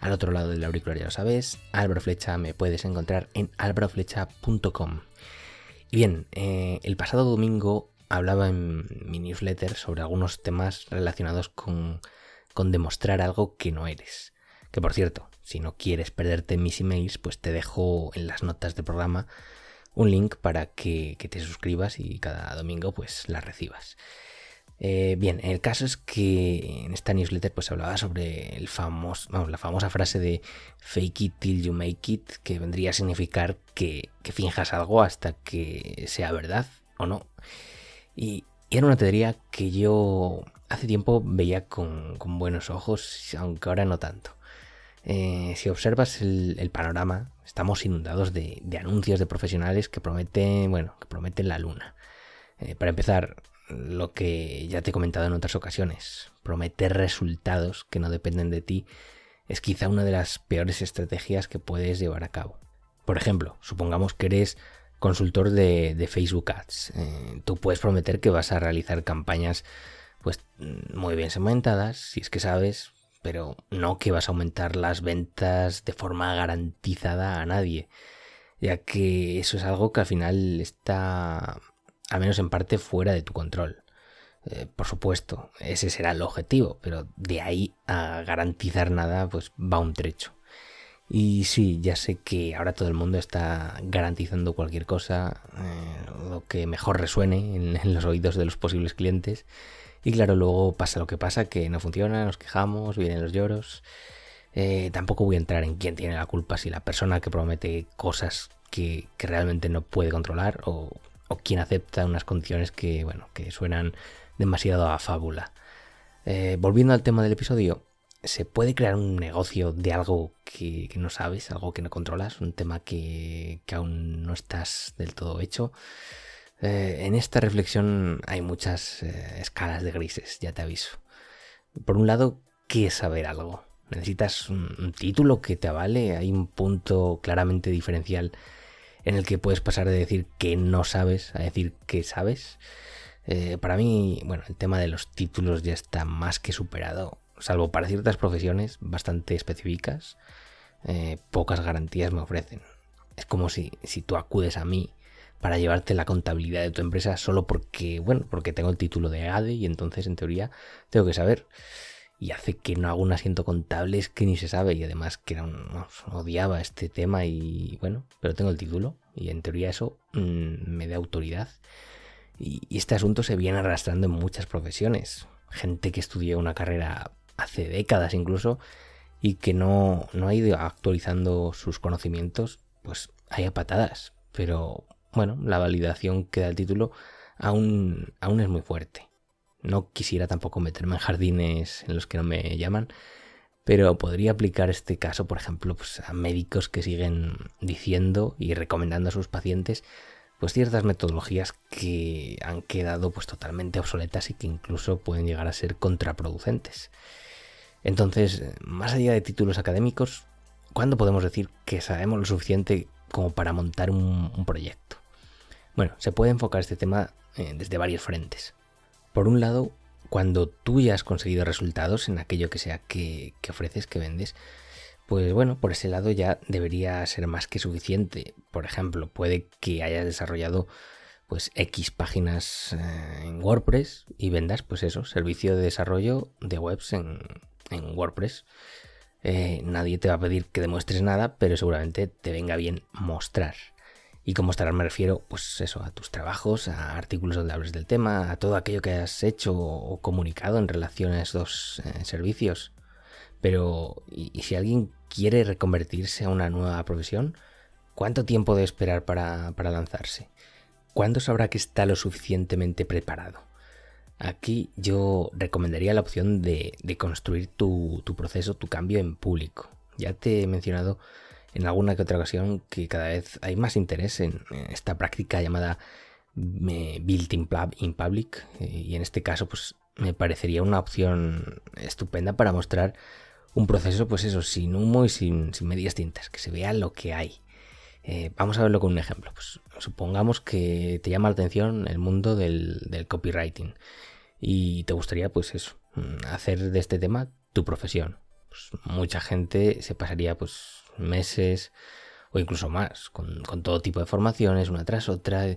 Al otro lado del auricular ya lo sabes, Álvaro Flecha me puedes encontrar en alvaroflecha.com. Y bien, eh, el pasado domingo hablaba en mi newsletter sobre algunos temas relacionados con, con demostrar algo que no eres. Que por cierto, si no quieres perderte mis emails, pues te dejo en las notas del programa un link para que, te suscribas y cada domingo pues las recibas. Eh, bien, el caso es que en esta newsletter pues hablaba sobre el famoso, la famosa frase de fake it till you make it, que vendría a significar que, que finjas algo hasta que sea verdad o no. Y, era una teoría que yo hace tiempo veía con, con buenos ojos, aunque ahora no tanto. Eh, si observas el, panorama, estamos inundados de, anuncios de profesionales que prometen, bueno, que prometen la luna. Eh, para empezar, lo que ya te he comentado en otras ocasiones, prometer resultados que no dependen de ti es quizá una de las peores estrategias que puedes llevar a cabo. Por ejemplo, supongamos que eres consultor de, Facebook Ads. Eh, tú puedes prometer que vas a realizar campañas pues muy bien segmentadas, si es que sabes pero no que vas a aumentar las ventas de forma garantizada a nadie, ya que eso es algo que al final está, al menos en parte, fuera de tu control. Eh, por supuesto, ese será el objetivo, pero de ahí a garantizar nada, pues va un trecho. Y sí, ya sé que ahora todo el mundo está garantizando cualquier cosa, eh, lo que mejor resuene en los oídos de los posibles clientes y claro, luego pasa lo que pasa, que no funciona, nos quejamos, vienen los lloros. Eh, tampoco voy a entrar en quién tiene la culpa, si la persona que promete cosas que, realmente no puede controlar o, o, quien acepta unas condiciones que, bueno, que suenan demasiado a fábula. Eh, volviendo al tema del episodio, ¿se puede crear un negocio de algo que, no sabes, algo que no controlas, un tema que, que aún no estás del todo hecho? Eh, en esta reflexión hay muchas eh, escalas de grises, ya te aviso. Por un lado, ¿qué es saber algo? Necesitas un, título que te avale, hay un punto claramente diferencial en el que puedes pasar de decir que no sabes a decir que sabes. Eh, para mí, bueno, el tema de los títulos ya está más que superado, salvo para ciertas profesiones bastante específicas, pocas garantías me ofrecen. Es como si, si tú acudes a mí para llevarte la contabilidad de tu empresa solo porque, bueno, porque tengo el título de ADE y entonces en teoría tengo que saber. Y hace que no haga un asiento contable es que ni se sabe y además que era odiaba este tema y bueno, pero tengo el título y en teoría eso mm, me da autoridad. Y, y este asunto se viene arrastrando en muchas profesiones. Gente que estudió una carrera hace décadas incluso y que no, no ha ido actualizando sus conocimientos, pues hay a patadas. Pero bueno, la validación que da el título aún, aún es muy fuerte. No quisiera tampoco meterme en jardines en los que no me llaman, pero podría aplicar este caso, por ejemplo, pues, a médicos que siguen diciendo y recomendando a sus pacientes pues ciertas metodologías que han quedado pues totalmente obsoletas y que incluso pueden llegar a ser contraproducentes. Entonces, más allá de títulos académicos, ¿cuándo podemos decir que sabemos lo suficiente como para montar un proyecto? Bueno, se puede enfocar este tema eh, desde varios frentes. Por un lado, cuando tú ya has conseguido resultados en aquello que sea que, ofreces, que vendes, pues bueno, por ese lado ya debería ser más que suficiente. Por ejemplo, puede que hayas desarrollado pues X páginas eh, en WordPress y vendas pues eso, servicio de desarrollo de webs en, WordPress. Eh, nadie te va a pedir que demuestres nada, pero seguramente te venga bien mostrar. Y como estarás me refiero, pues eso, a tus trabajos, a artículos donde hables del tema, a todo aquello que has hecho o comunicado en relación a esos eh, servicios. Pero, ¿y, si alguien quiere reconvertirse a una nueva profesión? ¿Cuánto tiempo debe esperar para, lanzarse? ¿Cuándo sabrá que está lo suficientemente preparado? Aquí yo recomendaría la opción de, construir tu, tu proceso, tu cambio en público. Ya te he mencionado en alguna que otra ocasión que cada vez hay más interés en, esta práctica llamada eh, Built in, Public eh, y en este caso pues me parecería una opción estupenda para mostrar un proceso pues eso, sin humo y sin, medias tintas, que se vea lo que hay. Eh, vamos a verlo con un ejemplo. Pues supongamos que te llama la atención el mundo del, del copywriting y te gustaría pues eso, mm, hacer de este tema tu profesión. Pues mucha gente se pasaría pues meses o incluso más con, todo tipo de formaciones una tras otra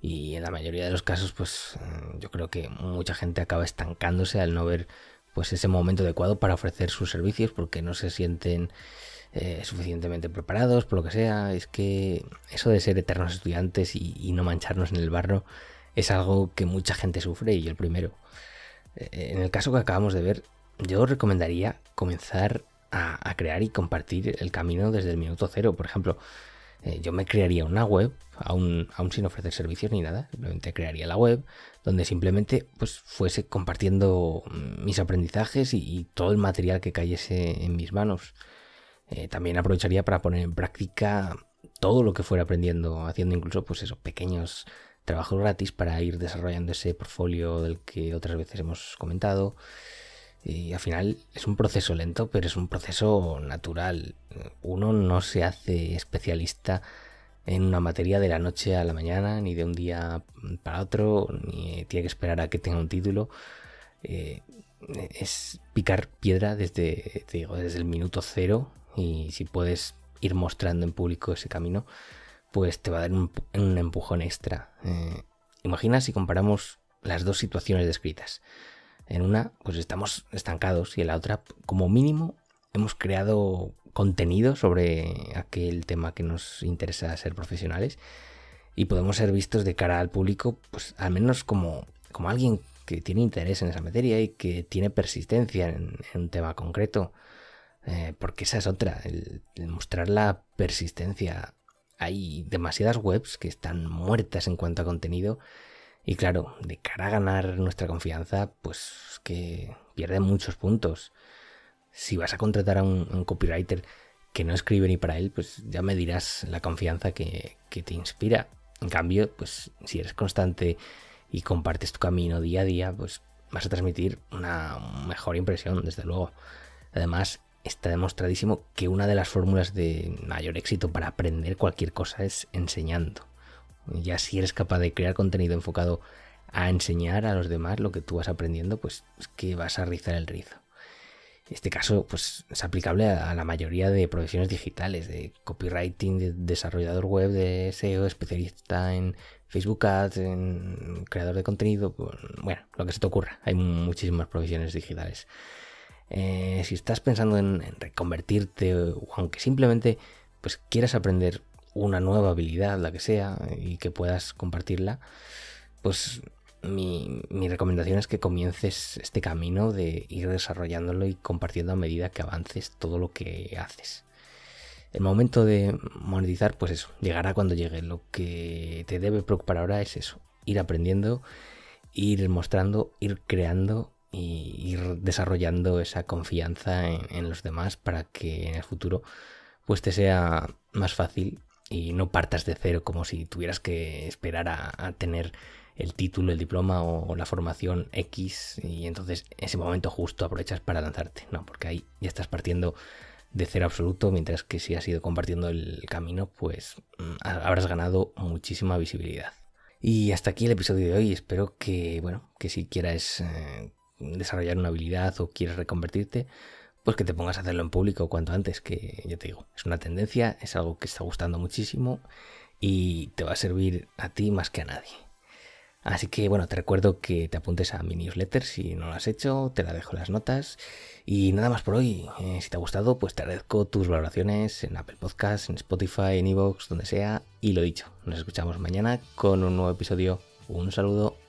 y en la mayoría de los casos pues mm, yo creo que mucha gente acaba estancándose al no ver pues ese momento adecuado para ofrecer sus servicios porque no se sienten eh, suficientemente preparados por lo que sea. Es que eso de ser eternos estudiantes y, no mancharnos en el barro es algo que mucha gente sufre y yo el primero. Eh, en el caso que acabamos de ver yo recomendaría comenzar a, crear y compartir el camino desde el minuto cero. Por ejemplo, eh, yo me crearía una web, aún, sin ofrecer servicios ni nada, simplemente crearía la web donde simplemente pues fuese compartiendo mis aprendizajes y, todo el material que cayese en mis manos. Eh, también aprovecharía para poner en práctica todo lo que fuera aprendiendo, haciendo incluso pues esos pequeños trabajos gratis para ir desarrollando ese portfolio del que otras veces hemos comentado. Y al final es un proceso lento, pero es un proceso natural. Uno no se hace especialista en una materia de la noche a la mañana, ni de un día para otro, ni tiene que esperar a que tenga un título. Eh, es picar piedra desde, desde el minuto cero y si puedes ir mostrando en público ese camino, pues te va a dar un, empujón extra. Eh, imagina si comparamos las dos situaciones descritas. En una, pues estamos estancados y en la otra, como mínimo, hemos creado contenido sobre aquel tema que nos interesa ser profesionales y podemos ser vistos de cara al público, pues al menos como, como alguien que tiene interés en esa materia y que tiene persistencia en, un tema concreto. Eh, porque esa es otra, el, mostrar la persistencia. Hay demasiadas webs que están muertas en cuanto a contenido y claro, de cara a ganar nuestra confianza, pues que pierde muchos puntos. Si vas a contratar a un, copywriter que no escribe ni para él, pues ya me dirás la confianza que, te inspira. En cambio, pues si eres constante y compartes tu camino día a día, pues vas a transmitir una mejor impresión, desde luego. Además, está demostradísimo que una de las fórmulas de mayor éxito para aprender cualquier cosa es enseñando. Ya si eres capaz de crear contenido enfocado a enseñar a los demás lo que tú vas aprendiendo, pues es que vas a rizar el rizo. Este caso pues, es aplicable a la mayoría de profesiones digitales, de copywriting, de desarrollador web, de SEO, especialista en Facebook Ads, en creador de contenido, pues, bueno, lo que se te ocurra. Hay muchísimas profesiones digitales. Eh, si estás pensando en, en, reconvertirte o aunque simplemente pues quieras aprender una nueva habilidad, la que sea, y que puedas compartirla, pues mi, recomendación es que comiences este camino de ir desarrollándolo y compartiendo a medida que avances todo lo que haces. El momento de monetizar, pues eso, llegará cuando llegue. Lo que te debe preocupar ahora es eso, ir aprendiendo, ir mostrando, ir creando y ir desarrollando esa confianza en, en los demás para que en el futuro pues te sea más fácil y no partas de cero como si tuvieras que esperar a, tener el título, el diploma o, la formación X y entonces ese momento justo aprovechas para lanzarte. No, porque ahí ya estás partiendo de cero absoluto, mientras que si has ido compartiendo el camino, pues mm, habrás ganado muchísima visibilidad. Y hasta aquí el episodio de hoy. Espero que, bueno, que si quieras eh, desarrollar una habilidad o quieres reconvertirte, pues que te pongas a hacerlo en público cuanto antes, que ya te digo, es una tendencia, es algo que está gustando muchísimo y te va a servir a ti más que a nadie. Así que bueno, te recuerdo que te apuntes a mi newsletter si no lo has hecho, te la dejo en las notas. Y nada más por hoy. Eh, si te ha gustado, pues te agradezco tus valoraciones en Apple Podcasts, en Spotify, en Evox, donde sea. Y lo dicho, nos escuchamos mañana con un nuevo episodio. Un saludo.